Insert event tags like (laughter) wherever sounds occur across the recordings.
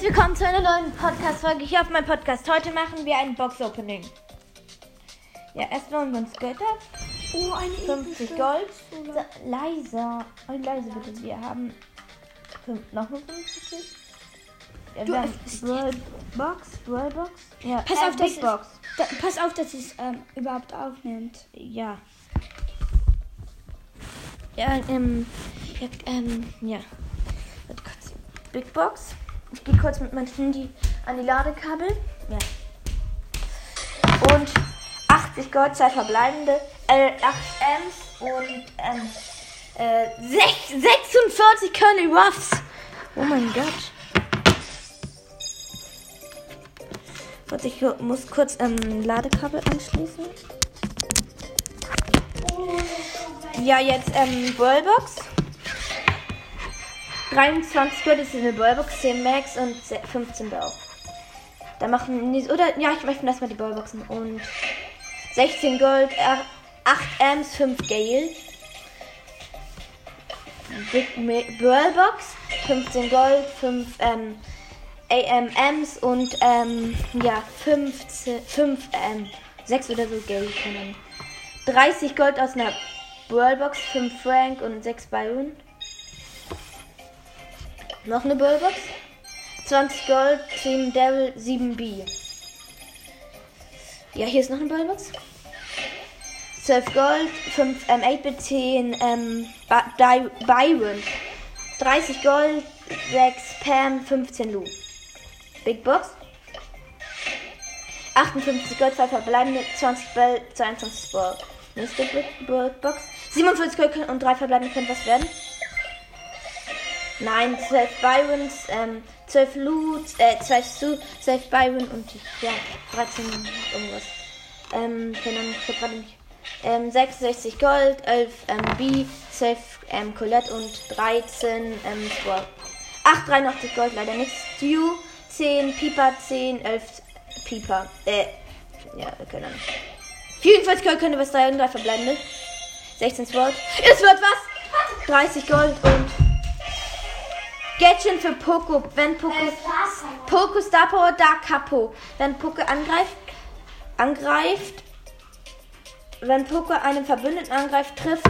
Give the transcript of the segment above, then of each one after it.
herzlich willkommen zu einer neuen Podcast-Folge hier auf meinem Podcast. Heute machen wir ein Box-Opening. Ja, erstmal holen wir uns Götter. Oh, eine 50 epische Gold. So, leiser. Oh, leise bitte. Wir haben fünf, noch nur 50. Ja, Du wir haben Brawl Box, Brawl Box. Ja, Pass äh, auf, dass Big es- Box. Da, pass auf, dass es ähm, überhaupt aufnimmt. Ja. Ja, ähm, ja, ähm, ja. Big Box. Ich gehe kurz mit meinem Handy an die Ladekabel. Ja. Und 80 Gold, zwei verbleibende, äh, 8 Ms und, ähm, äh, sech- 46 Curly Ruffs. Oh mein Gott. Warte, ich muss kurz, ähm, Ladekabel anschließen. Ja, jetzt ähm, Ballbox. 23 Gold ist eine Ballbox, 10 Max und se- 15 Blau. Da machen die, oder ja, ich möchte erstmal die Ballboxen und 16 Gold, äh, 8 Ms, 5 Gale. Big Ballbox, 15 Gold, 5 ähm, AMMs und ähm, ja, 15, 5 ähm, 6 oder so Gale können. 30 Gold aus einer Brawlbox, 5 Frank und 6 Byron. Noch eine Brawlbox. 20 Gold, 10 Devil, 7 B. Ja, hier ist noch eine Brawlbox. 12 Gold, 5 ähm, 8-Bit, 10 ähm, Byron. 30 Gold, 6 Pam, 15 Lu. Big Box. 58 Gold, 2 verbleibende, 20 Bell, 22 Sport. Nächste Big Box. 47 Gold und 3 verbleibende können was werden. Nein, 12 Byrons, ähm, 12 Loot, äh, 12 Stu, 12 Byron und ja, 13 irgendwas. Ähm, keine Ahnung, ich hab gerade nicht. Ähm, 66 Gold, 11 ähm, B, 12 ähm, Colette und 13 ähm, Sport. 8, 83 Gold, leider nichts. Stew, 10 Pieper, 10, 11 Pieper. Äh, ja, keine Ahnung. 44 Gold könnte was 3 und 3 verbleibende. 16 Sport. Es wird was! 30 Gold und Gadget für Poco. Wenn Poco. Poco Star Power Dark Capo. Wenn Poco angreift. Angreift. Wenn Poco einen Verbündeten angreift, trifft.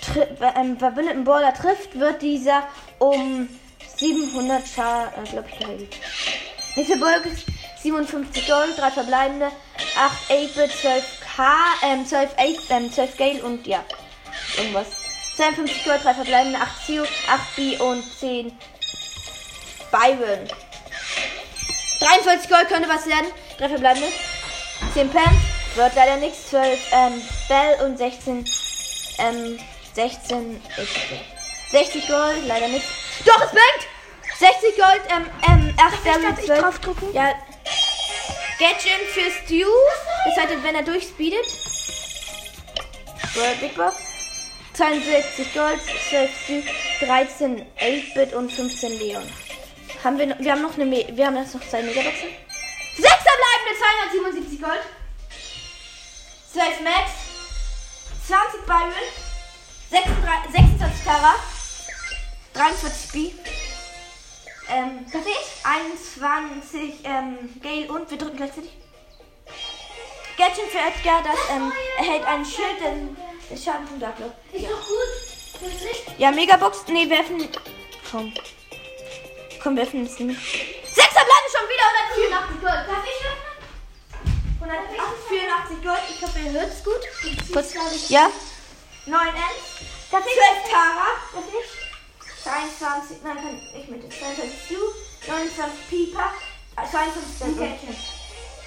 Tri wenn einen verbündeten Baller trifft, wird dieser um 700 Schaden, äh, glaube ich, geheilt. Nächste Folge ist 57 Gold, 3 verbleibende, 8 8-Bit, 12k, ähm, 12 8, ähm, 12 Gale und ja, irgendwas. 52 Gold, 3 verbleibende, 8 Zio, 8 B und 10 Byron. 43 Gold könnte was werden, 3 verbleibende, 10 Pam, wird leider nichts, 12 ähm, Bell und 16, ähm, 16 XP. 60 Gold, leider nichts. Doch, es bangt! 60 Gold, ähm, ähm, 8 Darf ich- Damage, darf ich 12. draufdrücken? Ja. Gadget für Stew. Das heißt, wenn er durchspeedet. World Big Box. 62 Gold, 12 Stew, 13 8-Bit und 15 Leon. Haben wir, noch, wir haben noch eine, Me wir haben jetzt noch zwei Megaboxen. Sechster bleibende 277 Gold. 12 Max. 20 Byron. 26, 26 Tara. 43 B. Ähm, ich? 21 ähm, Gale und wir drücken gleichzeitig. Gadget für Edgar, das ähm, erhält einen Schild, den den Schaden von Darklock. Ja. doch gut. Das ist ja, Megabox. Nee, wir öffnen. Komm. Komm, wir öffnen es nicht. Sechster bleiben schon wieder 184 Gold. Darf ich öffnen? 184 Gold. Ich hoffe, ihr hört es gut. Kurz. Ja. 9 Ms. Darf ich? 12 Tara. Darf ich? 23, nein, kann ich mit 22 Stu, 29 Pieper, äh, 52 Gadget.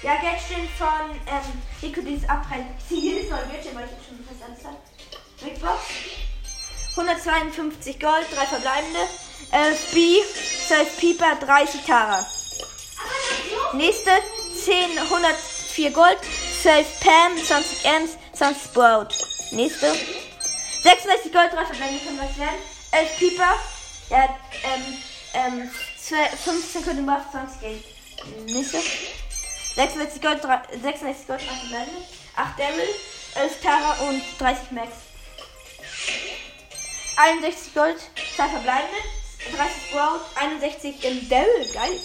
Ja, Gadget von ähm, Rico, dieses Abprall. Jedes neue Gadget, weil ich schon fast alles habe. Big Box. 152 Gold, 3 verbleibende, 11 B, 12 Pieper, 30 Tara. Nächste 10, 104 Gold, 12 Pam, 20 Ms, 20 Sprout. Nächste 66 Gold, 3 verbleibende können was werden. 11 Pieper, ja, ähm, ähm, 12, 15 Kunden Buff, 20 Geld. Nächste 66 Gold, 3, 66 Gold, 3 verbleibende. 8 Devil, 11 Tara und 30 Max. 61 Gold, 2 verbleibende. 30 Sprout, 61 im Daryl, geil.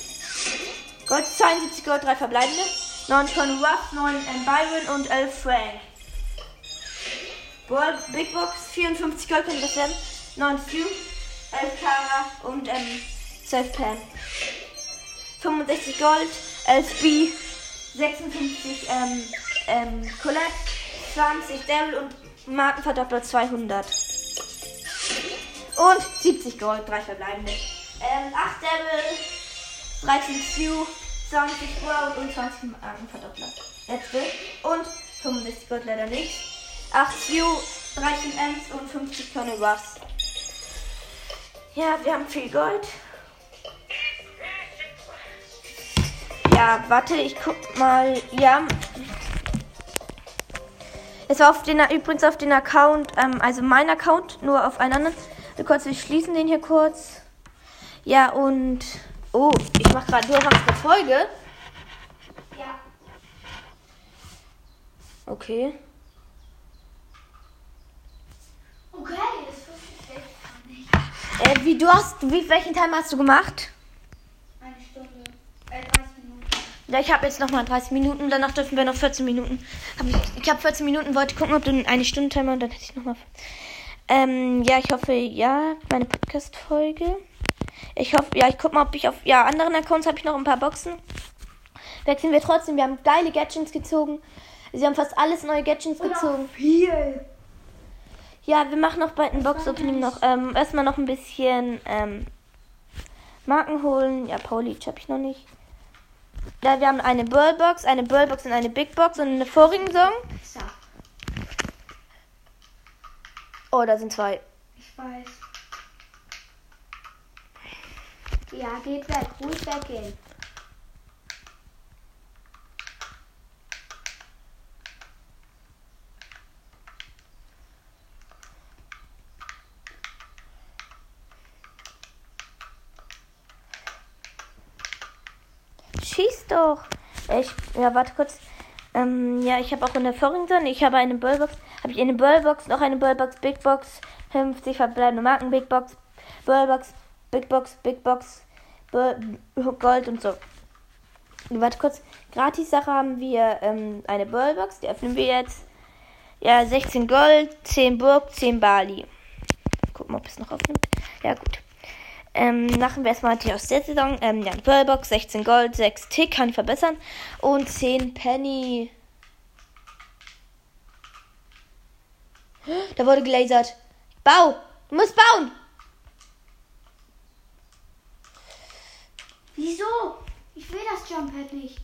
Gold 72 Gold, 3 verbleibende. 9 von Ruff, 9 ähm, Byron und 11 Frank. Ball, Big Box, 54 Gold könnte das werden. 9 Stu, 11 Kara und ähm, 12 Pam. 65 Gold, 11 B, 56 ähm, ähm, Colette, 20 Daryl und Markenverdoppler 200. Und 70 Gold, 3 verbleibende. Ähm, 8 Daryl, 13 Stu, 20 Sprout und 20 Markenverdoppler. Letzte. Und 65 Gold leider nicht. 8 Stu, 13 Ms und 50 Conny Ruffs. Ja, wir haben viel Gold. Ja, warte, ich guck mal. Ja. Es war auf den, übrigens auf den Account, ähm, also mein Account, nur auf einen anderen. Wir kurz, wir schließen den hier kurz. Ja, und. Oh, ich mach gerade nur eine Folge. Ja. Okay. Okay, das wusste ich nicht. Äh, wie du hast, wie, welchen Timer hast du gemacht? Eine Stunde. Äh, 30 Minuten. Ja, ich habe jetzt noch mal 30 Minuten, danach dürfen wir noch 14 Minuten. Hab ich ich habe 14 Minuten, wollte gucken, ob du eine Stunde Timer und dann hätte ich noch mal. Ähm, ja, ich hoffe, ja, meine Podcast-Folge. Ich hoffe, ja, ich guck mal, ob ich auf ja anderen Accounts habe ich noch ein paar Boxen. Wechseln wir trotzdem. Wir haben geile Gadgets gezogen. Sie haben fast alles neue Gadgets gezogen. viel. Ja, wir machen noch bald ein Box-Opening noch. Ähm, erstmal noch ein bisschen ähm, Marken holen. Ja, Pauli habe ich noch nicht. Ja, wir haben eine Burlbox, eine Burlbox und eine Big Box und eine vorigen Song. So, Oh, da sind zwei. ich weiß. Ja, geht weg. Ruhig weggehen. Schieß doch. Ich, ja, warte kurz. Ähm, ja, ich habe auch eine vorigen Song. Ich habe eine Burlbox. Habe ich eine Burlbox, noch eine Burlbox, Big Box, 50 verbleibende Marken, Big Box, Burlbox, Big Box, Big Box, Bur Gold und so. Warte kurz. Gratis-Sache haben wir ähm, eine Burlbox. Die öffnen wir jetzt. Ja, 16 Gold, 10 Burg, 10 Bali. Gucken, ob es noch aufnimmt. Ja, gut. Ähm, machen wir erstmal die aus der Saison. Ähm, ja, Burlbox, 16 Gold, 6 Tick, kann ich verbessern. Und 10 Penny. Da wurde gelasert. Bau! Du musst bauen! Wieso? Ich will das Jumppad nicht.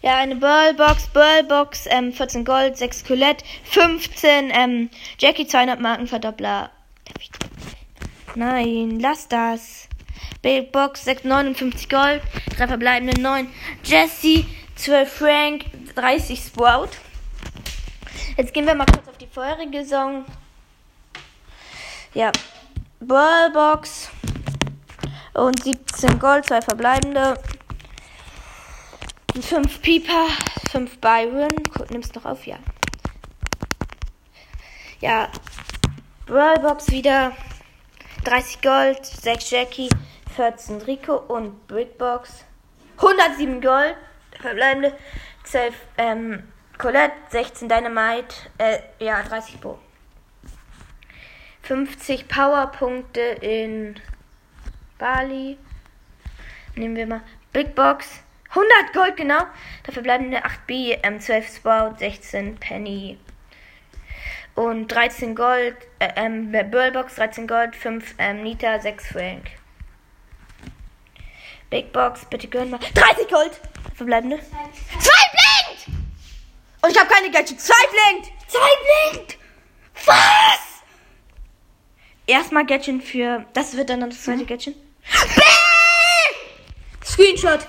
Ja, eine Burlbox, Burlbox, ähm, 14 Gold, 6 Colette, 15, ähm, Jackie 200 Marken Verdoppler. Darf ich drücken? Nein, lass das. Big Box, 6, 59 Gold, 3 verbleibende 9. Jesse, 12 Frank, 30 Sprout. Jetzt gehen wir mal kurz auf die vorherige Saison. Ja, Burlbox und 17 Gold, 2 verbleibende. 5 Pieper, 5 Byron. Guck, nimmst noch auf, ja. Ja, Brawlbox wieder. 30 Gold, 6 Jackie, 14 Rico und Brickbox. 107 Gold, verbleibende 12 ähm, Colette, 16 Dynamite, äh, ja, 30 Bo. 50 Powerpunkte in Bali. Nehmen wir mal Big Box. 100 Gold, genau. Dafür bleiben eine 8B, ähm, 12 Sprout, 16 Penny. Und 13 Gold, äh, ähm, Burlbox, 13 Gold, 5 ähm, Nita, 6 Frank. Big Box, bitte gönn mal. 30 Gold! Verbleibende. Zwei blinkt! Und ich habe keine Gadgets. Zwei blinkt! Zwei blinkt! Was? Erstmal Gadget für. Das wird dann das zweite Gadget. Bing! Screenshot!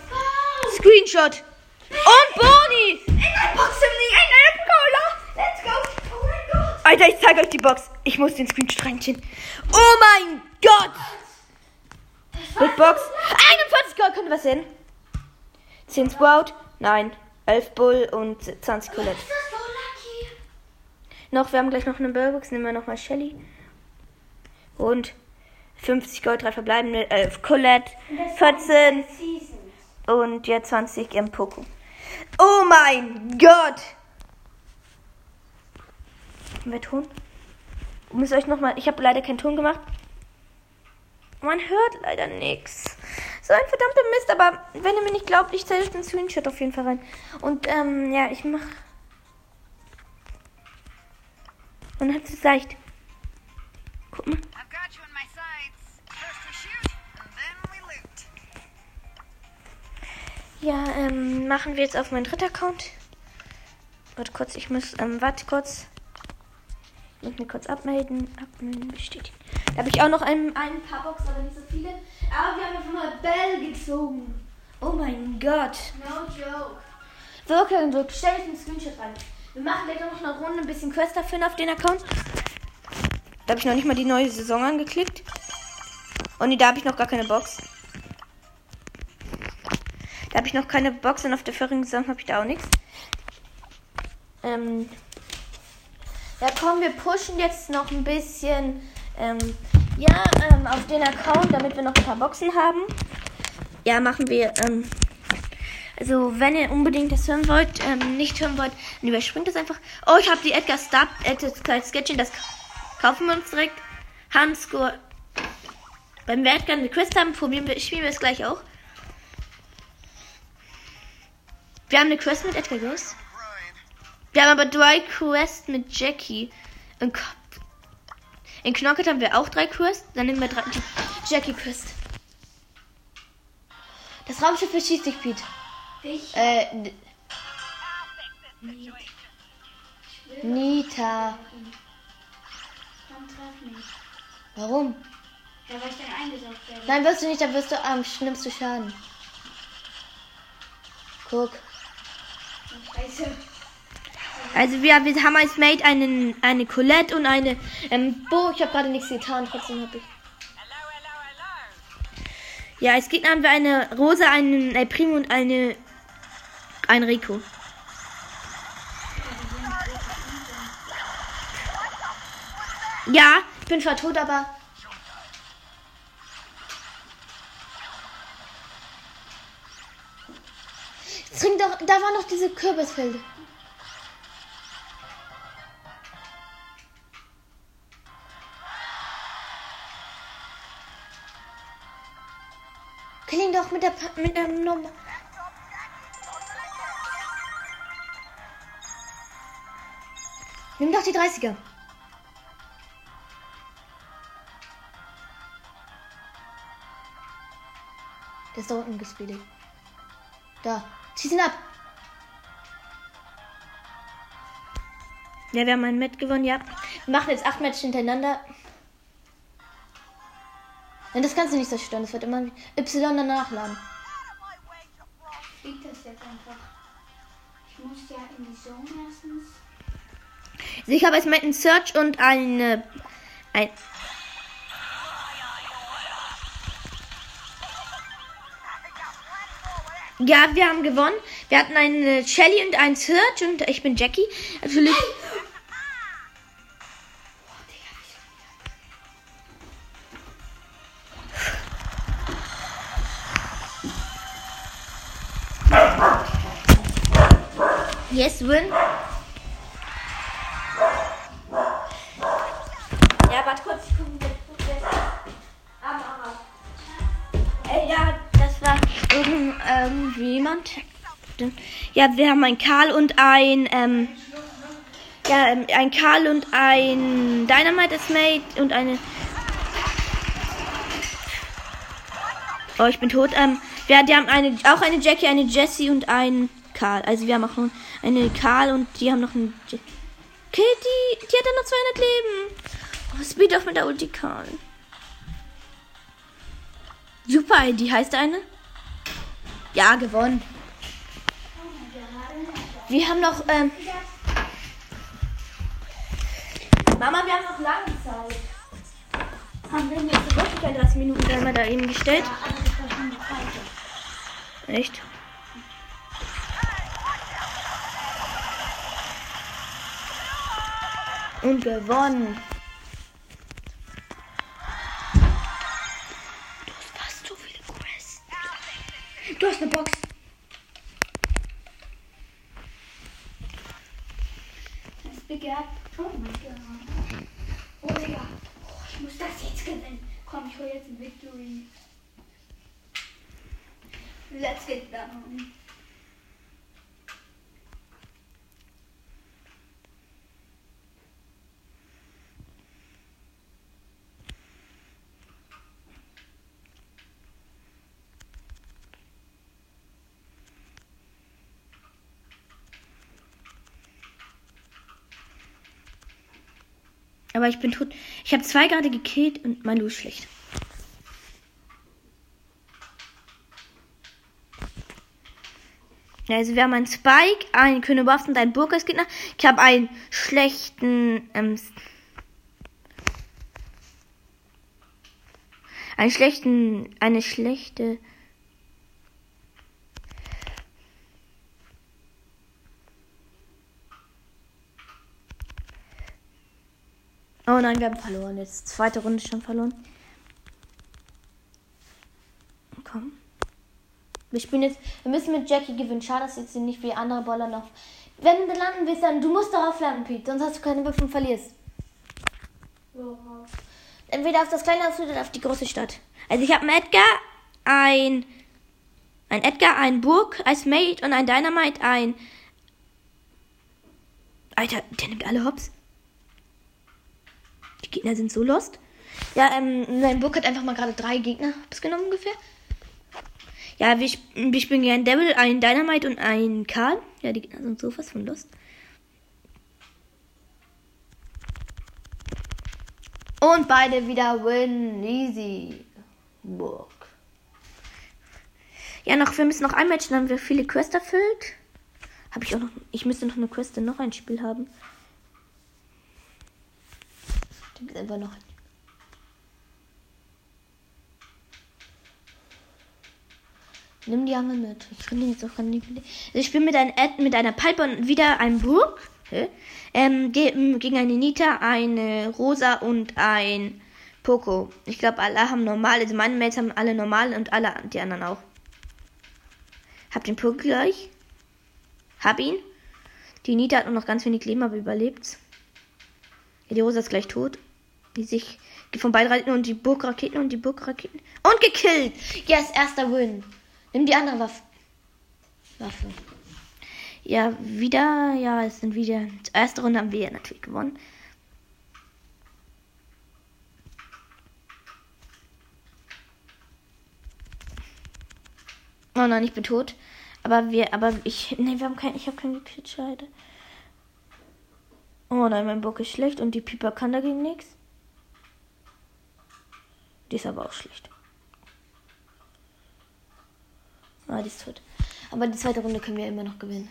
Screenshot! Und Boni! In der Box im in der Cola. Let's go. Oh mein Gott. Alter, ich zeige euch die Box. Ich muss den Screenshot reinziehen. Oh mein Gott! Big Box. 41 Gold, könnte was hin? 10 Sprout. Nein. 11 Bull und 20 Colette. Ist das so lucky? Noch, wir haben gleich noch eine Burlbox. Nehmen wir nochmal Shelly. Und 50 Gold, 3 verbleibende, 11 Colette, 14 Season. und jetzt 20 im Poco. Oh mein Gott! Haben wir Ton? Müsst ihr euch nochmal. Ich habe leider keinen Ton gemacht. Man hört leider nichts. So ein verdammter Mist, aber wenn ihr mir nicht glaubt, ich zeige euch den Screenshot auf jeden Fall rein. Und ähm, ja, ich mach. Und hat es leicht. Guck mal. Ja, ähm, machen wir jetzt auf meinen dritten Account. Warte kurz, ich muss, ähm, warte kurz. Ich muss mir kurz abmelden. Abmelden, bestätigen. Da habe ich auch noch ein, ein paar Boxen, aber nicht so viele. Aber wir haben einfach mal Bell gezogen. Oh mein Gott. No joke. Wirklich, so, stell ich einen Screenshot rein. Wir machen gleich noch eine Runde, ein bisschen Quest dafür auf den Account. Da habe ich noch nicht mal die neue Saison angeklickt. Und nee, da habe ich noch gar keine Box. Da habe ich noch keine Box und auf der vorigen Saison habe ich da auch nichts. Ähm ja, komm, wir pushen jetzt noch ein bisschen ähm, ja, ähm, auf den Account, damit wir noch ein paar Boxen haben. Ja, machen wir. Ähm, also, wenn ihr unbedingt das hören wollt, ähm, nicht hören wollt, dann überspringt das einfach. Oh, ich habe die Edgar Star, Edgar Sketching, das kaufen wir uns direkt. Handscore. Beim wir Edgar eine Quest haben, probieren wir, spielen wir es gleich auch. Wir haben eine Quest mit Edgar Ghost. Wir haben aber drei Quests mit Jackie. In, in Knocket haben wir auch drei Quests. Dann nehmen wir drei, Jackie Quest. Das Raumschiff beschießt dich, Pete. Ich Äh, d- Nita. komm, treff mich. Warum? Ja, weil ich dann eingesaugt werde. Nein, wirst du nicht, dann wirst du am schlimmsten Schaden. Guck. Scheiße. Also wir, wir haben als Mate einen, eine Colette und eine ähm, Bo. Ich habe gerade nichts getan, trotzdem habe ich. Ja, als Gegner haben wir eine Rosa, einen El Primo und eine ein Rico. Ja, ich bin zwar tot, aber Trink doch, da waren noch diese Kürbisfelder. Doch mit der Pa- mit der Nummer. Nimm doch die 30er. Der ist da unten gespeedet. Da. Schieß ihn ab. Ja, wir haben ein Match gewonnen, ja. Wir machen jetzt acht Matches hintereinander. Nein, das kannst du nicht zerstören. Das wird immer Y danach laden. Fliegt das jetzt einfach. Ich muss ja in die Zone erstens. Also ich habe als Mate einen Search und eine. Ein. Ja, wir haben gewonnen. Wir hatten eine Shelly und einen Search und ich bin Jackie. Natürlich. Yes, win. Ja, warte kurz, ich gucke guck jetzt. Äh, ja, das war irgend, irgendwie jemand. Ja, wir haben einen Karl und ein, ähm, ja, ähm, ein Karl und ein Dynamite ist Mate und eine. Oh, ich bin tot. Ähm, wir, die haben eine, auch eine Jackie, eine Jessie und einen Karl. Also wir haben auch noch eine Karl und die haben noch einen. Okay, die, hat dann noch 200 Leben. Oh, Speed auf mit der Ulti Karl. Super ID heißt eine. Ja, gewonnen. Wir haben noch. Ähm, Mama, wir haben noch lange Zeit. Haben wir jetzt wirklich 30 Minuten Timer da eben gestellt? Ja, und gewonnen. Du hast fast so viele Quests. Du hast eine Box. Das begehrt. Oh mein Gott. Oh Digga. Oh, ich muss das jetzt gewinnen. Komm, ich hole jetzt ein Victory. Let's get down. Aber ich bin tot. Ich habe zwei gerade gekillt und mein Lu ist schlecht. Also wir haben einen Spike, einen Königswaffen und einen Burgersgegner. Ich habe einen schlechten, ähm, einen schlechten, eine schlechte. Nein, wir haben verloren. Jetzt zweite Runde schon verloren. Komm. Wir spielen jetzt. Wir müssen mit Jackie gewinnen. Schade, dass jetzt nicht wie andere Boller noch. Wenn du landen willst, dann du musst darauf landen, Pete. Sonst hast du keine Würfel und verlierst. Worauf? Entweder auf das kleine Haus oder auf die große Stadt. Also ich habe einen Edgar, ein ein Edgar, ein Burg als Mate und ein Dynamite, ein Alter, der nimmt alle Hops. Die Gegner sind so lost. Ja, ähm, mein Burg hat einfach mal gerade drei Gegner genommen ungefähr. Ja, wir spielen gegen einen Devil, einen Dynamite und einen Karl. Ja, die Gegner sind sowas von lost. Und beide wieder win. Easy. Burg. Ja, noch, wir müssen noch ein Match, dann haben wir viele Quests erfüllt. Habe ich auch noch. Ich müsste noch eine Quest noch ein Spiel haben. Gibt einfach noch. Nimm die Angel mit. Ich finde jetzt auch gar nicht. Also ich spiele mit, ein mit einer Piper und wieder ein. Hä? Ähm, gegen eine Nita, eine Rosa und ein Poco. Ich glaube, alle haben normal. Also meine Mates haben alle normal und alle die anderen auch. Hab den Poco gleich. Hab ihn. Die Nita hat nur noch ganz wenig Leben, aber überlebt. Ja, die Rosa ist gleich tot. Die sich von beiden Raketen und die Burgraketen und die Burgraketen. Und gekillt! Yes, erster Win. Nimm die andere Waffe. Waffe. Ja, wieder, ja, es sind wieder. Erste Runde haben wir ja natürlich gewonnen. Oh nein, ich bin tot. Aber wir, aber ich, nee, wir haben kein, ich habe keinen gekillt. Oh nein, mein Bock ist schlecht und die Piper kann dagegen nichts. Die ist aber auch schlecht. Ah, die ist tot. Aber die zweite Runde können wir immer noch gewinnen.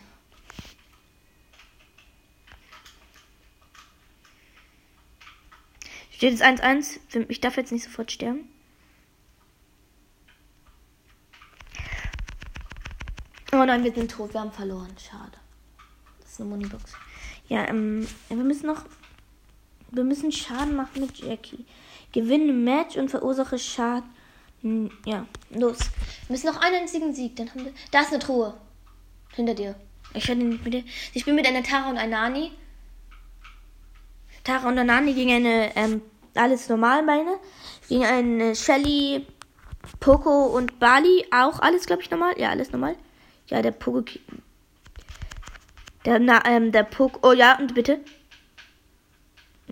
Steht jetzt 1-1. Ich darf jetzt nicht sofort sterben. Oh nein, wir sind tot. Wir haben verloren. Schade. Das ist eine Moneybox. Ja, ähm, wir müssen noch. Wir müssen Schaden machen mit Jackie. Gewinne Match und verursache Schaden. Hm, Ja, los. Wir müssen noch einen einzigen Sieg. Dann haben wir. Da ist eine Truhe. Hinter dir. Ich mit dir. Ich bin mit einer Tara und einer Nani. Tara und Nani gegen eine, ähm, alles normal meine. Gegen eine Shelly, Poco und Bali. Auch alles, glaube ich, normal. Ja, alles normal. Ja, der Poco. Der, na, ähm, der Poco. Oh ja, und bitte.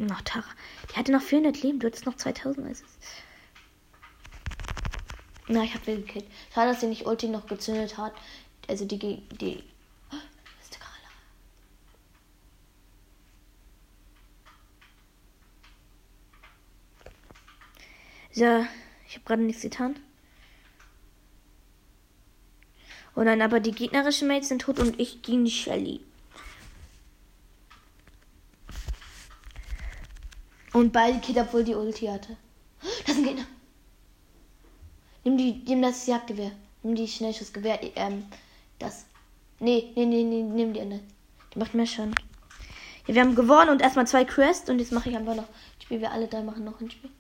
Noch Tara. Die hatte noch 400 Leben. Du hattest noch 2000. Also. Na, ich hab will gekillt. Schade, dass sie nicht Ulti noch gezündet hat. Also die. die. (gasps) So, ich habe gerade nichts getan. Oh nein, aber die gegnerischen Mates sind tot und ich gegen die Shelly. Und beide Kid, obwohl die Ulti hatte. Das ist ein Gegner. Nimm die, nimm das Jagdgewehr. Nimm die Schnellschussgewehr. Ähm, das. Nee, nee, nee, nee, nimm die andere. Die macht mehr Schaden. Ja, wir haben gewonnen und erstmal zwei Quests und jetzt mache ich einfach noch. Ich spiele wir alle drei machen noch ein Spiel.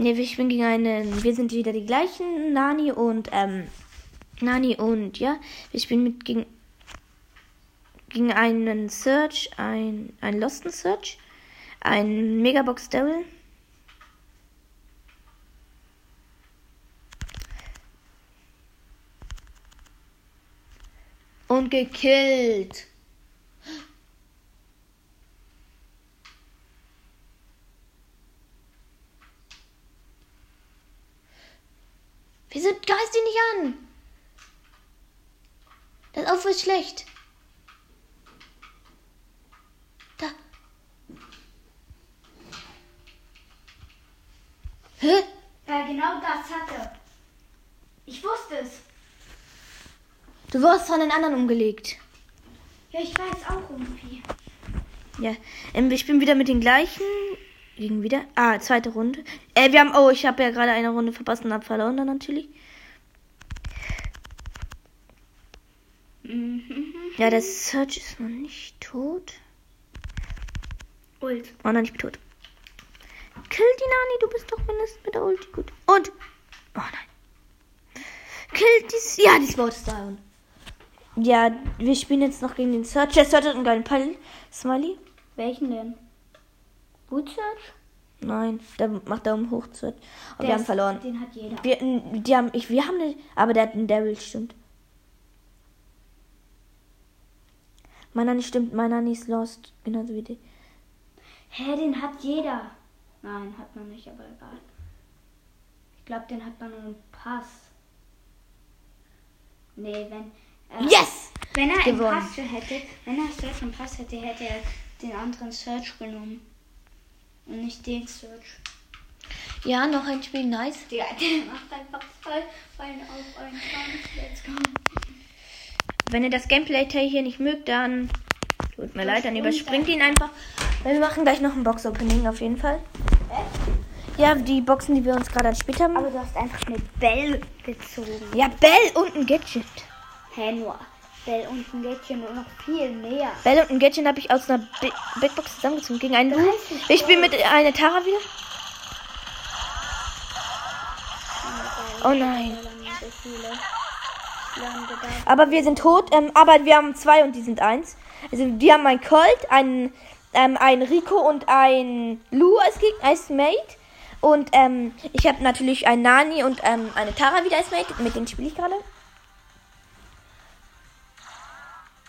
Nee, wir spielen gegen einen. Wir sind wieder die gleichen. Nani und, ähm. Nani und, ja. Wir spielen mit gegen. Gegen einen Search, ein, ein Losten Search, ein Megabox Devil. Und gekillt. Wieso greifst du nicht an? Das Auto ist schlecht. Da. Hä? Ja, genau das hat er. Ich wusste es. Du wurdest von den anderen umgelegt. Ja, ich weiß auch irgendwie. Ja, ähm, wir spielen wieder mit den gleichen. Gegen wieder. Ah, zweite Runde. Äh, wir haben. Oh, ich habe ja gerade eine Runde verpasst und hab verloren dann natürlich. Ja, der Search ist noch nicht tot. Ult. Oh, noch nicht tot. Kill die Nani, du bist doch mindestens mit der Ulti gut. Und. Oh nein. Kill dies. Ja, die Spot ist down. Ja, wir spielen jetzt noch gegen den Search. Der Search hat einen geilen Pall. Smiley? Welchen denn? Boot Search? Nein, der macht Daumen hoch. Search. Aber wir Der haben ist- verloren. Den hat jeder. Wir, die haben, ich, wir haben nicht, aber der hat einen Devil, stimmt. Meiner nicht stimmt, meiner nicht ist lost. Genauso wie die. Hä, den hat jeder. Nein, hat man nicht, aber egal. Ich glaube, den hat man nur einen Pass. Nee, wenn. Äh, Yes! Wenn er einen Gewonnen. Pass hätte, wenn er Search einen Pass hätte, hätte er den anderen Search genommen. Und nicht den Search. Ja, noch ein Spiel, nice. Der, der macht einfach voll Bein auf einen Kampf. Wenn ihr das Gameplay hier nicht mögt, dann tut mir leid, dann überspringt ihn einfach. Wir machen gleich noch ein Box-Opening auf jeden Fall. Ja, die Boxen, die wir uns gerade erspielt haben. Aber du hast einfach eine Bell gezogen. ja, Bell und ein Gadget. Hä, nur Bell und ein Gadget und noch viel mehr. Bell und ein Gadget habe ich aus einer Bi Big Box zusammengezogen gegen einen Lu. 30 Wir spielen mit einer Tara wieder. Oh nein. Aber wir sind tot. Ähm, aber wir haben zwei und die sind eins. Also die haben ein Colt, ein, ähm, ein Rico und ein Lu als, Geg- als Mate. Und ähm, ich habe natürlich ein Nani und ähm, eine Tara wieder als Mate. Mit denen spiele ich gerade.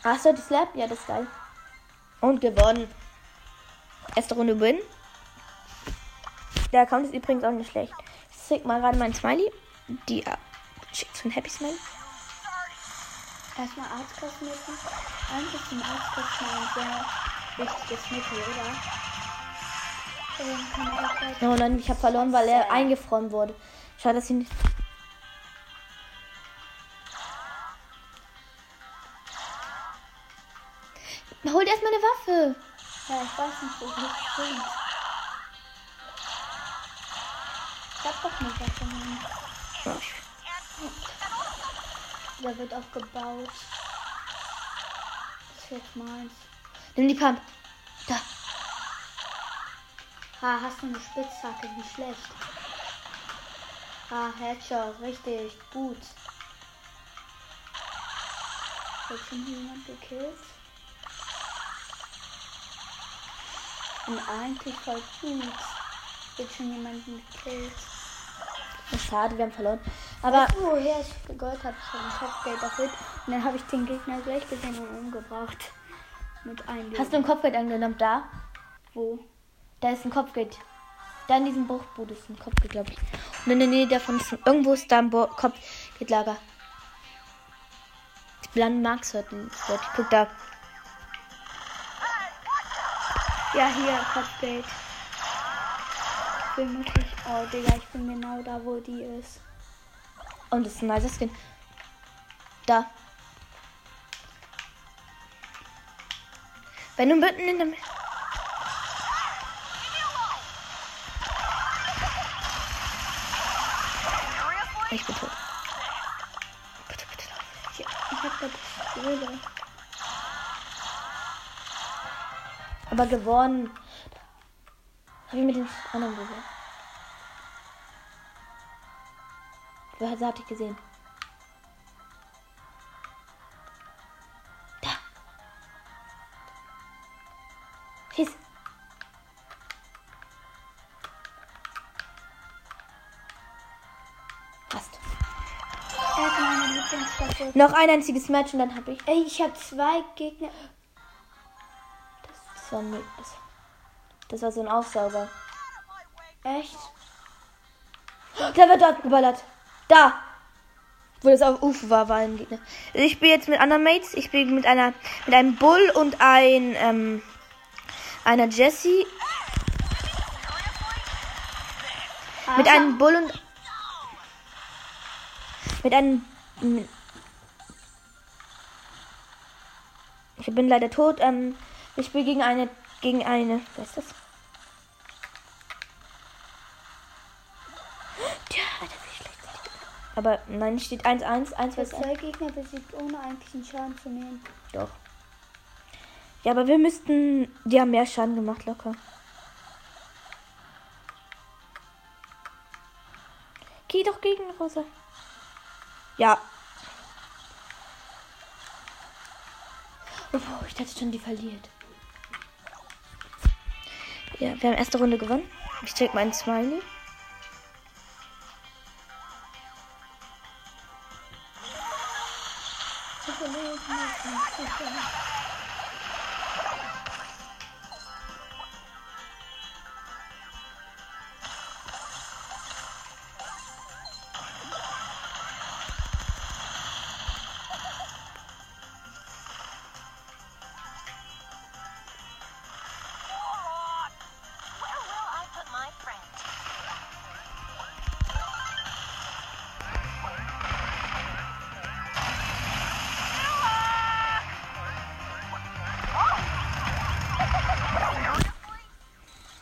Achso, die Slap? Ja, das ist geil. Und gewonnen. Erste Runde win. Der Account ist übrigens auch nicht schlecht. Ich mal gerade mein Smiley. Die äh, schickt so ein Happy Smiley. Erstmal Arztkosmetiken. Eigentlich sind Arztkosmetiken ein sehr wichtiges Mittel, oder? Gleich- Oh nein, ich habe verloren, weil er eingefroren wurde. Schade, dass ich nicht. Holt erstmal eine Waffe. Ja, ich weiß nicht, wo ich bin. Ich hab doch eine Waffe, ich- Da wird auch gebaut. Das ist jetzt meins. Nimm die Pump. Da. Ha, hast du eine Spitzhacke? Wie schlecht. Ha, Headshot. Richtig. Gut. Wird schon jemand gekillt? Und eigentlich voll gut. Wird schon jemanden gekillt. Schade, wir haben verloren. Aber Weißt du, woher ich Gold habe? Ich habe ein Kopfgeld erfüllt. Und dann habe ich den Gegner gleich gesehen und umgebracht. Mit einem hast du ein Kopfgeld angenommen? Da. Wo? Da ist ein Kopfgeld. Da in diesem Bruchboot ist ein Kopfgeld, glaube ich. Und in der Nähe davon ist ein, irgendwo ist da ein Bo Kopfgeldlager. Ich blende Max heute. Guck da. Ja, hier, Kopfgeld. Bin wirklich. Oh, Digga, ich bin genau da, wo die ist. Und das ist ein nicer Skin. Da. Wenn du mitten in der. Ich bin tot. Bitte, bitte. Ich, ich hab da Pistole. Aber gewonnen. Hab ich mit den anderen gewonnen. Wer hat ich gesehen? Da. Schieß. Passt. Noch ein einziges Match und dann habe ich. Ey, ich habe zwei Gegner. Das war, mi- das, war so ein Aufsauger. Echt? Da wird abgeballert. Da! Wo das auf Ufer war, war ein Gegner. Ich spiele jetzt mit anderen Mates. Ich spiele mit einer mit einem Bull und ein ähm, einer Jessie. Mit einem Bull und mit einem ich bin leider tot. Ähm, ich spiele gegen eine gegen eine. Was ist das? Ja, Alter, wie schlecht. Aber nein, steht 1-1, 1 Ich habe was zwei Gegner besiegt, ohne eigentlich einen Schaden zu nehmen. Doch. Ja, aber wir müssten. Die haben mehr Schaden gemacht, locker. Geh doch gegen Rosa. Ja. Oh, ich dachte schon, die verliert. Ja, wir haben erste Runde gewonnen. Ich check meinen Smiley.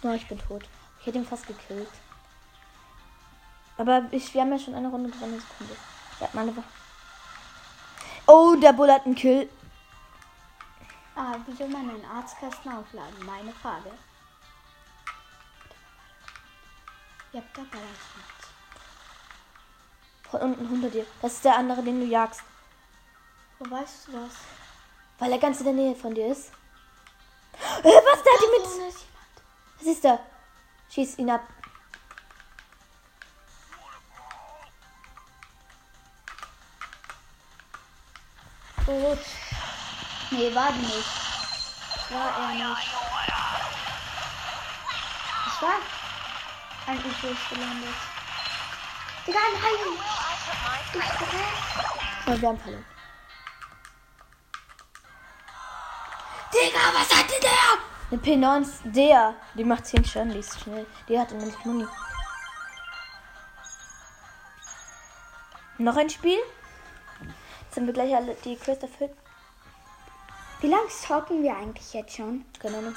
Oh, ich bin tot. Ich hätte ihn fast gekillt. Aber ich, wir haben ja schon eine Runde gewonnen. Sekunde. Hat meine Wa- Oh, der Bull hat einen Kill. Ah, wie soll man einen Arztkasten aufladen? Meine Frage. Ja, da war das nicht. Von unten hinter dir. Das ist der andere, den du jagst. Wo weißt du das? Weil er ganz in der Nähe von dir ist. Äh, was? Der hat die mit. Was ist da? Schieß ihn ab. Gut. Nee, war die nicht. War er nicht. Das war ein UFO ist gelandet. Digga, nein! Ich verrät. Oh, wir haben verloren. Digga, was hatte der? Eine P9, der. Die macht 10 Schaden, die ist schnell. Die hatte nämlich Muni. Noch ein Spiel? Jetzt haben wir gleich alle die Quest erfüllt. Wie lange talken wir eigentlich jetzt schon? Keine Ahnung.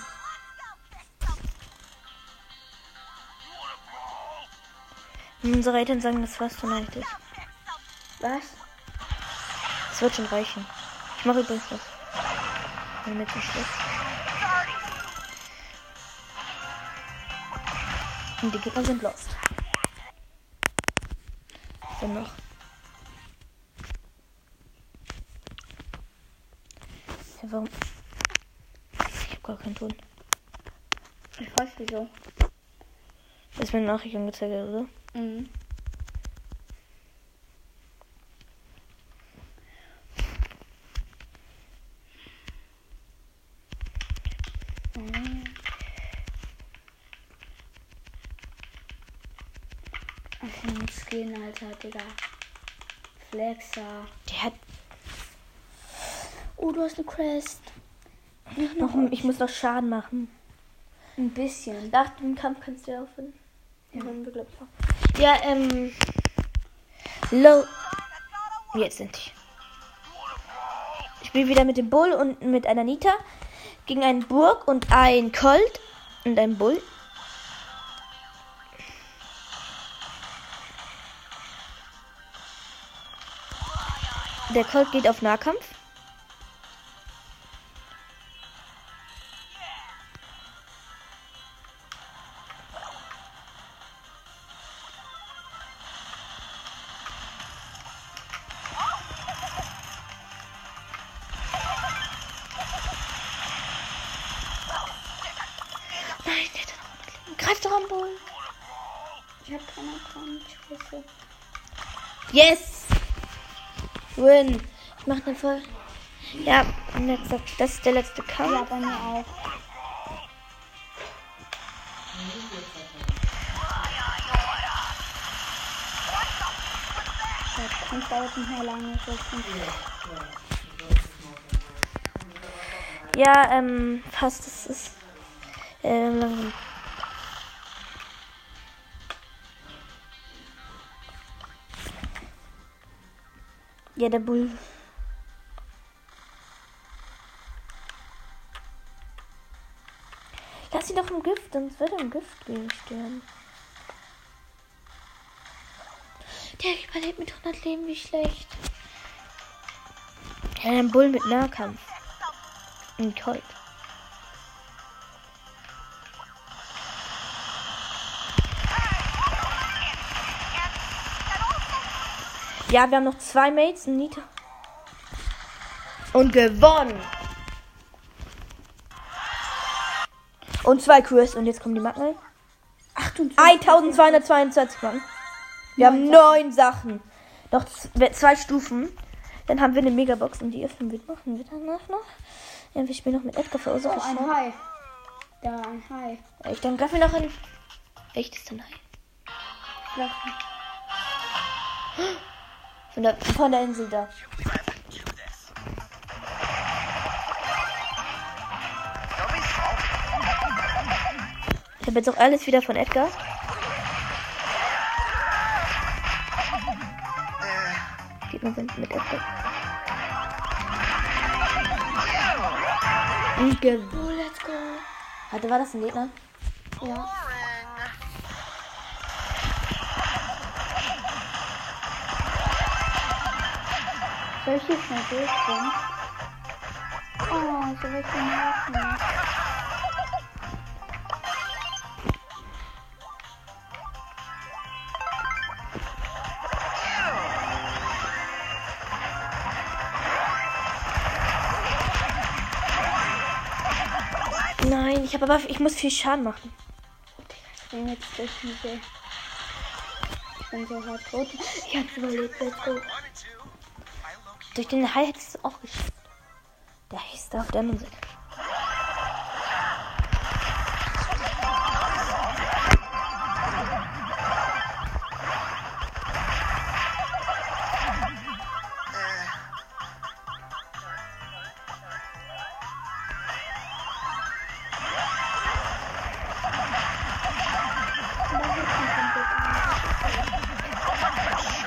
Unsere Eltern sagen, das so leicht ist. Was? Das wird schon reichen. Ich mache übrigens was. Wenn mir zu Und die Gegner sind lost. Dann noch. Ja, warum? Ich hab gar keinen Ton. Ich weiß wieso. Das ist mir eine Nachricht angezeigt, oder? Mhm. Ach, Skin, Alter, Digga. Flexer. Der hat Oh, du hast eine Quest. noch, ich muss noch Schaden machen. Ein bisschen. Nach dem Kampf kannst du ja aufhören. Ja, haben wir, glaub ich, auch. Ja, ähm. Low. Jetzt sind die. Ich spiele wieder mit dem Bull und mit einer Nita. Gegen einen Burg und ein Colt und ein Bull. Der Colt geht auf Nahkampf. Nein, der hat. Ich hab keine Ahnung. Yes! Win. Ich mach eine voll. Ja, letzter, das ist der letzte Ja, Kampf. bei mir auch. Der Kampf dauert nicht mehr lange. Ja, ähm, fast. Es ist. Ähm, Ja, der Bull. Lass ihn doch im Gift, sonst wird er im Gift gehen sterben. Der überlebt mit 100 Leben, wie schlecht. Ja, ein Bull mit Nahkampf. Ein Colt. Ja, wir haben noch zwei Mates, Nita. Und gewonnen. Und zwei Quests. Und jetzt kommen die Marken. 58. 1222 Marken. Wir haben neun Sachen. Noch zwei Stufen. Dann haben wir eine Megabox und die öffnen wir. Machen wir danach noch. Ja, wir spielen noch mit Edgar für unsere Oh, ein Show. Hai. Da, ein Hai. Ich dann greifen wir noch ein. Echtes dann ein. Vielleicht- Von der, von der Insel da. Ich habe jetzt auch alles wieder von Edgar. Gegner sind mit Edgar. Und gewonnen. let's go. Warte, war das ein Gegner? Ja. Soll ich hier schnell durchgehen? Oh, so will ich den helfen. Nein, ich habe aber ich muss viel Schaden machen. Ich bin jetzt durch diese. Ich bin so hart tot. Ich hab's überlebt, let's go. Durch den Hai hättest du auch geschafft. Der Hai ist da auf der anderen Seite.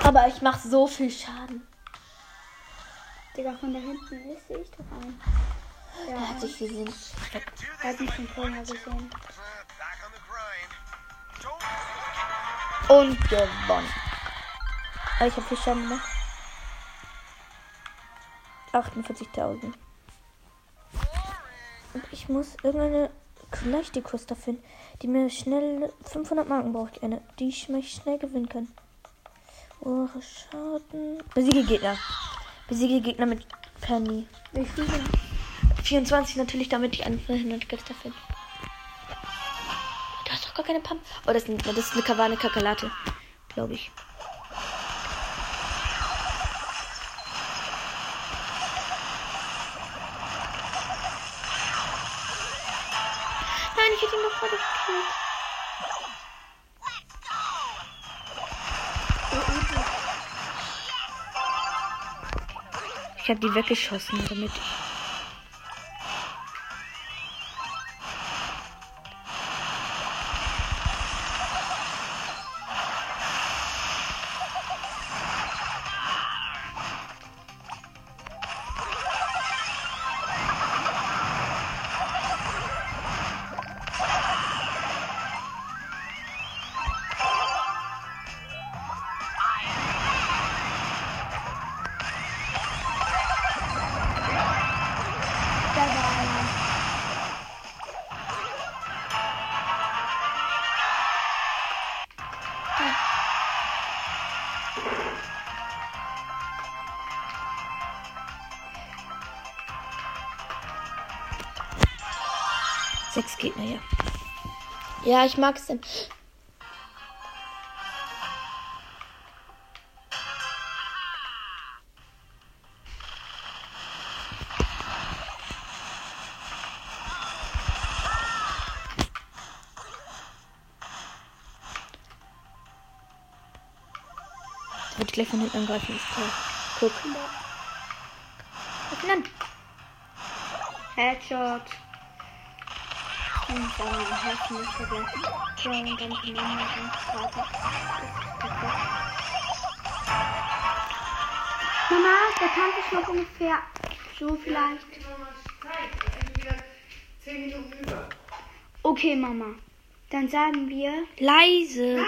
Aber ich mache so viel Schaden. Digga, von da hinten ist sehe ich doch einen. Ja, hat sich gesehen. er hat mich schon vorher gesehen. Und gewonnen. Ich habe viel Schaden gemacht. 48.000. Und ich muss irgendeine leichte Quest da finden, die mir schnell 500 Marken braucht. Eine, die ich mich schnell gewinnen kann. Oh, Schaden. Besiege Gegner. Besiege Gegner mit Penny. Viele? 24 natürlich, damit ich einen verhindert Götter finde. Da ist doch gar keine Pump. Oh, das ist, das ist eine Kavane Kakerlate. Glaube ich. Ich habe die weggeschossen, damit ja. Ich mag's denn. Wird gleich von hinten angreifen, ist klar. Guck. Öffnen. Headshot. Und dann ein Herz nicht vergessen. So, und dann die Mama und Vater. Mama, der Kampf ist noch ungefähr so vielleicht. Okay, Mama. Dann sagen wir. Leise.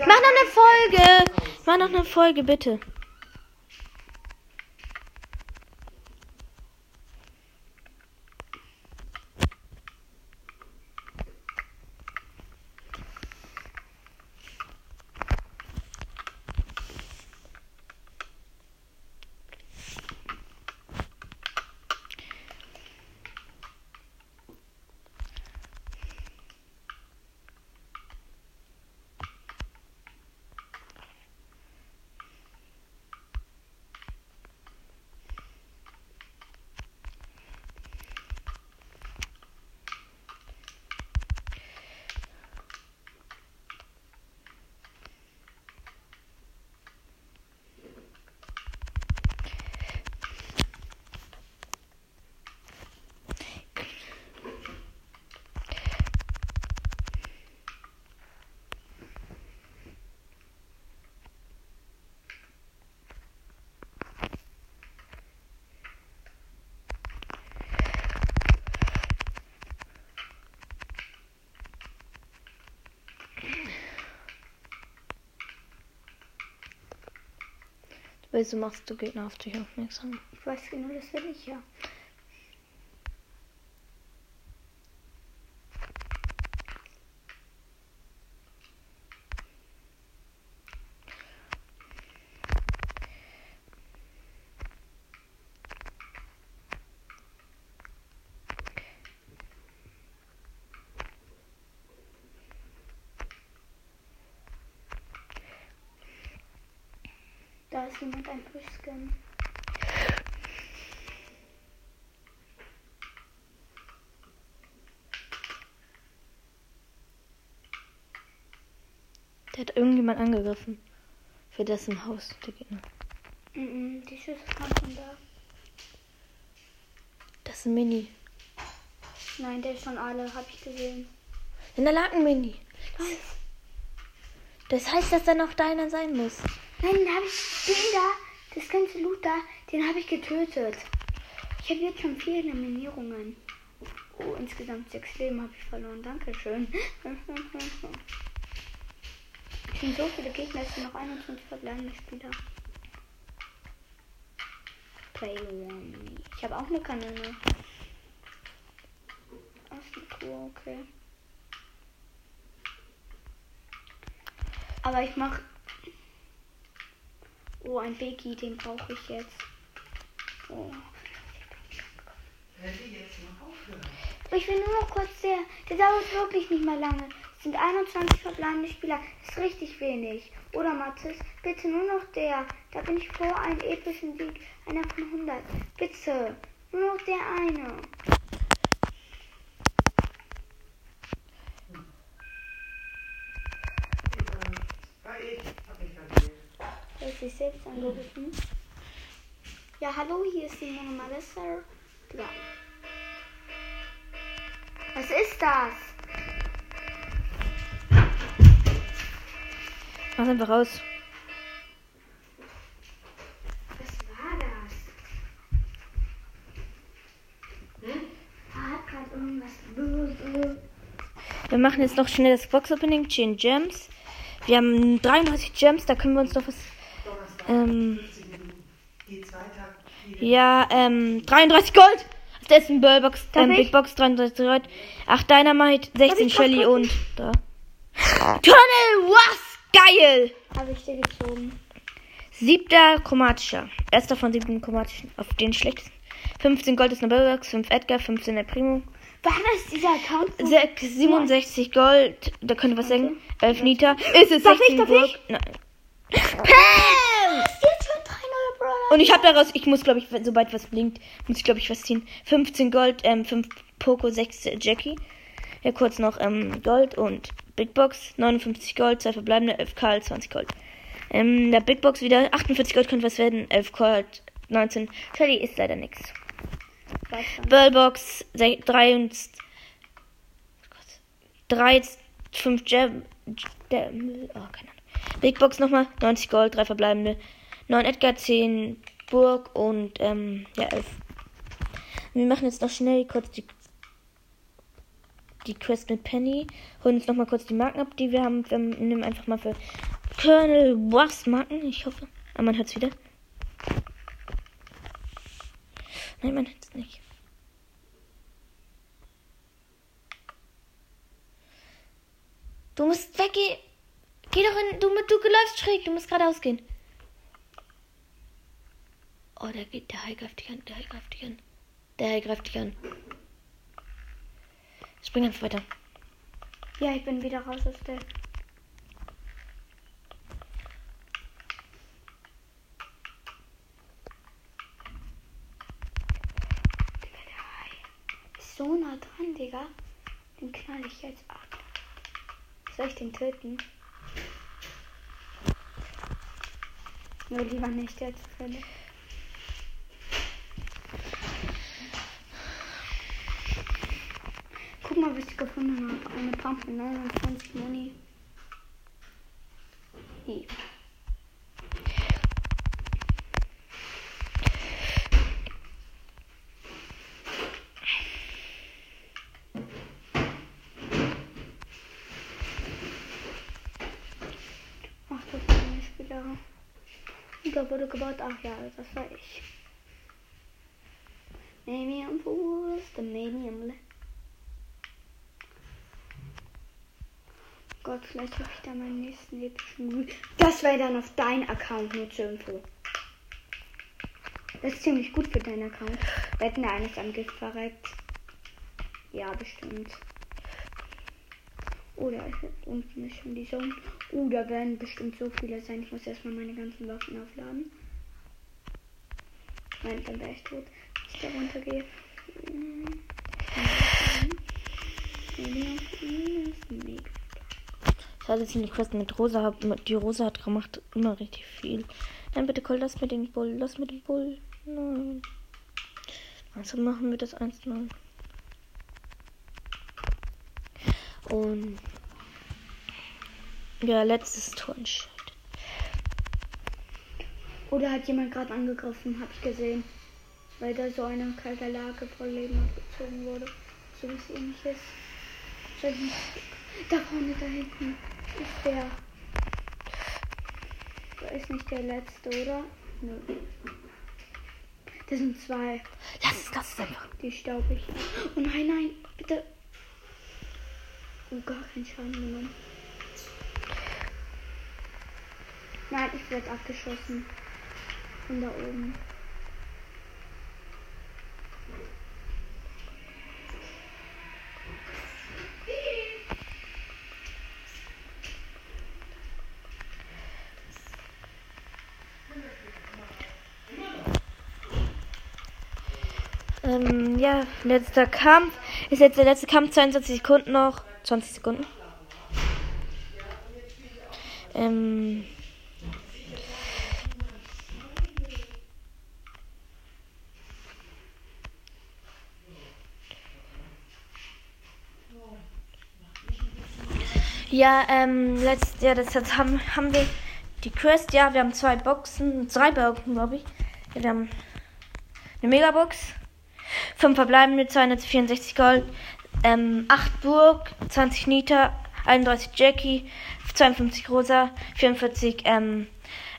Mach noch eine Folge. Mach noch eine Folge, bitte. Wieso machst du Gegner auf dich aufmerksam? Ich weiß genau, das will ich ja. Ist jemand ein Fischskin. Der hat irgendjemand angegriffen. Für dessen Haus, der Gegner. Mhm, die Schüsse kamen von da. Das ist ein Mini. Nein, der ist schon alle, hab ich gesehen. In der lag ein Mini. Das heißt, dass er noch deiner sein muss. Nein, den habe ich, den da, das ganze Loot da, den habe ich getötet. Ich habe jetzt schon vier Eliminierungen. Oh, insgesamt sechs Leben habe ich verloren. Dankeschön. (laughs) Es sind so viele Gegner, es sind noch 21 verbleibende Spieler. Play one. Ich habe auch eine Kanone. Ach, eine Tour, okay. Aber ich mach. Oh, ein Biggie, den brauche ich jetzt. Oh. Ich will nur noch kurz der. Der dauert wirklich nicht mal lange. Es sind 21 verbleibende Spieler. Das ist richtig wenig. Oder Mathis, bitte nur noch der. Da bin ich vor einem epischen Sieg. Einer von 100. Bitte. Nur noch der eine. Er sich selbst angerufen. Ja, hallo, hier ist Simone Malissa. Ja. Was ist das? Mach einfach raus. Was war das? Hat gerade irgendwas. (laughs) Wir machen jetzt noch schnell das Box-Opening. 10 Gems. Wir haben 33 Gems, da können wir uns noch was. Ähm, ja, ähm, 33 Gold! Das ist ein Ballbox, ähm, ich? Big Box 33 Gold. 8 Dynamite, 16 ich Shelly und da. Tunnel, was? Geil! Habe ich dir gezogen. Siebter chromatischer. Erster von sieben chromatischen. Auf den schlechtesten. 15 Gold ist eine Ballbox, 5 Edgar, 15 der Primo. Wann ist dieser Account? so- 6, 67 Gold, da könnte was sagen. 11 Nita. Ist es Darf ich, 16 darf Burg? ich? Nein. Pam! Jetzt schon drei neue Brawler. Und ich habe daraus, ich muss glaube ich, sobald was blinkt, muss ich glaube ich was ziehen. 15 Gold, ähm, 5 Poco, 6 Jackie. Ja, kurz noch ähm, Gold und Big Box. 59 Gold, 2 verbleibende, 11 Karl, 20 Gold. Ähm, der Big Box wieder, 48 Gold könnte was werden, 11 Gold, 19. Shelly ist leider nichts. Weiß schon. Bellbox 3 und 3, 5 Jam. Der, oh, keine Ahnung. Big Box nochmal, 90 Gold, 3 verbleibende, 9 Edgar, 10 Burg und ähm, ja, 11. Wir machen jetzt noch schnell kurz die, die Quest mit Penny. Holen uns nochmal kurz die Marken ab, die wir haben. Wir nehmen einfach mal für Colonel Was Marken, ich hoffe. Aber man hört es wieder. Nein, man hört es nicht. Du musst weggehen. Geh doch in. Du, du läufst schräg. Du musst geradeaus gehen. Oh, der geht. Der Hai greift dich an. Der Hai greift dich an. Der Hai greift dich an. Spring einfach weiter. Ja, ich bin wieder raus aus der. Digga, der Hai ist so nah dran, Digga. Den knall ich jetzt ab. Soll ich den töten? Nur lieber nicht jetzt, Philipp. Guck mal, was ich gefunden habe. Eine Pump mit 29 Moni. Hier. Ach, das bin ich wieder. Da wurde gebaut. Ach ja, das war ich. Medium Fuß, der Medium. Gott, vielleicht habe ich da meinen nächsten Grün. Das wäre dann auf dein Account, nur zur Info. Das ist ziemlich gut für deinen Account. Wetten, der eine ist am Gift verreckt. Ja, bestimmt. Oder ist jetzt unten ist schon die Zone. Uh, da werden bestimmt so viele sein. Ich muss erstmal meine ganzen Waffen aufladen. Nein, dann wäre ich tot. Wenn ich da runtergehe. Hm. Mega. Ich hatte jetzt die Quest mit Rosa. Hab, die Rosa hat gemacht immer richtig viel. Nein, bitte Cole, lass mir den Bull. Lass mir den Bull. Nein. Also machen wir das 1-0. Und ja, letztes Tor. Oder hat jemand gerade angegriffen, habe ich gesehen. Weil da so eine kalte Lage voll Leben abgezogen wurde. So wie es ähnlich ist. Ich nicht- Da vorne, da hinten ist der. Da ist nicht der letzte, oder? Nö. Das sind zwei. Lass es, lass es einfach. Die staub ich. Oh nein, nein, bitte. Oh, gar keinen Schaden genommen. Nein, ich werde abgeschossen. Von da oben. Ähm, ja, letzter Kampf. Ist jetzt der letzte Kampf, 22 Sekunden noch. 20 Sekunden. Ähm. Ja, ähm, letzt, ja, das jetzt haben, haben wir die Quest, ja, wir haben zwei Boxen, drei Boxen, glaube ich. Ja, wir haben eine Megabox, fünf verbleibende, 264 Gold, ähm, 8 Burg, 20 Nita, 31 Jackie, 52 Rosa, 44 ähm,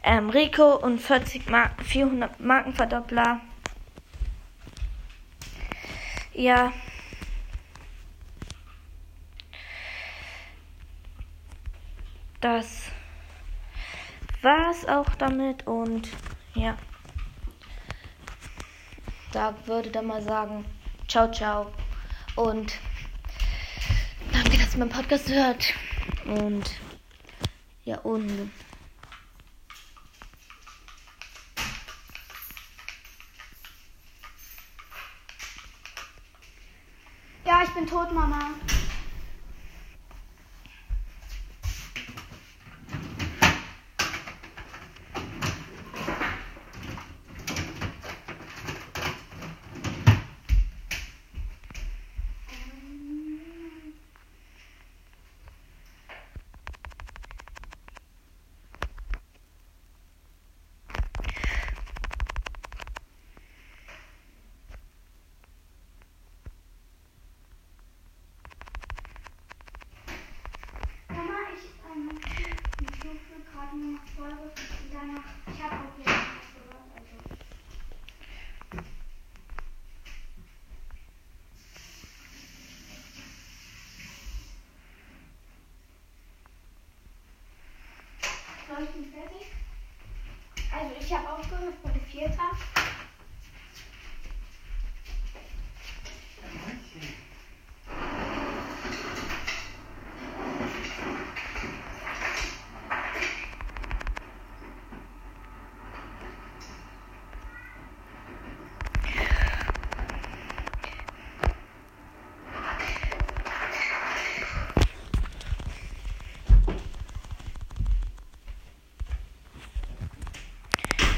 ähm, Rico und 40 Mar 400 Markenverdoppler. Ja. Das war's auch damit und ja. Da würde dann mal sagen, ciao, ciao Und danke, dass ihr meinen Podcast hört. Und ja, und Ja, ich bin tot. Mama, ich ähm, ich rufe gerade nur noch Folge und danach, ich habe auch wieder was gehört, also. So, ich bin fertig. Also ich habe aufgehört, Folge 4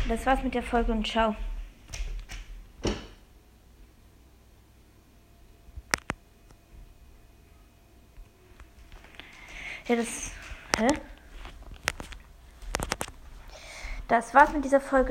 das war's mit der Folge und ciao. Ja, das. Hä? Das war's mit dieser Folge.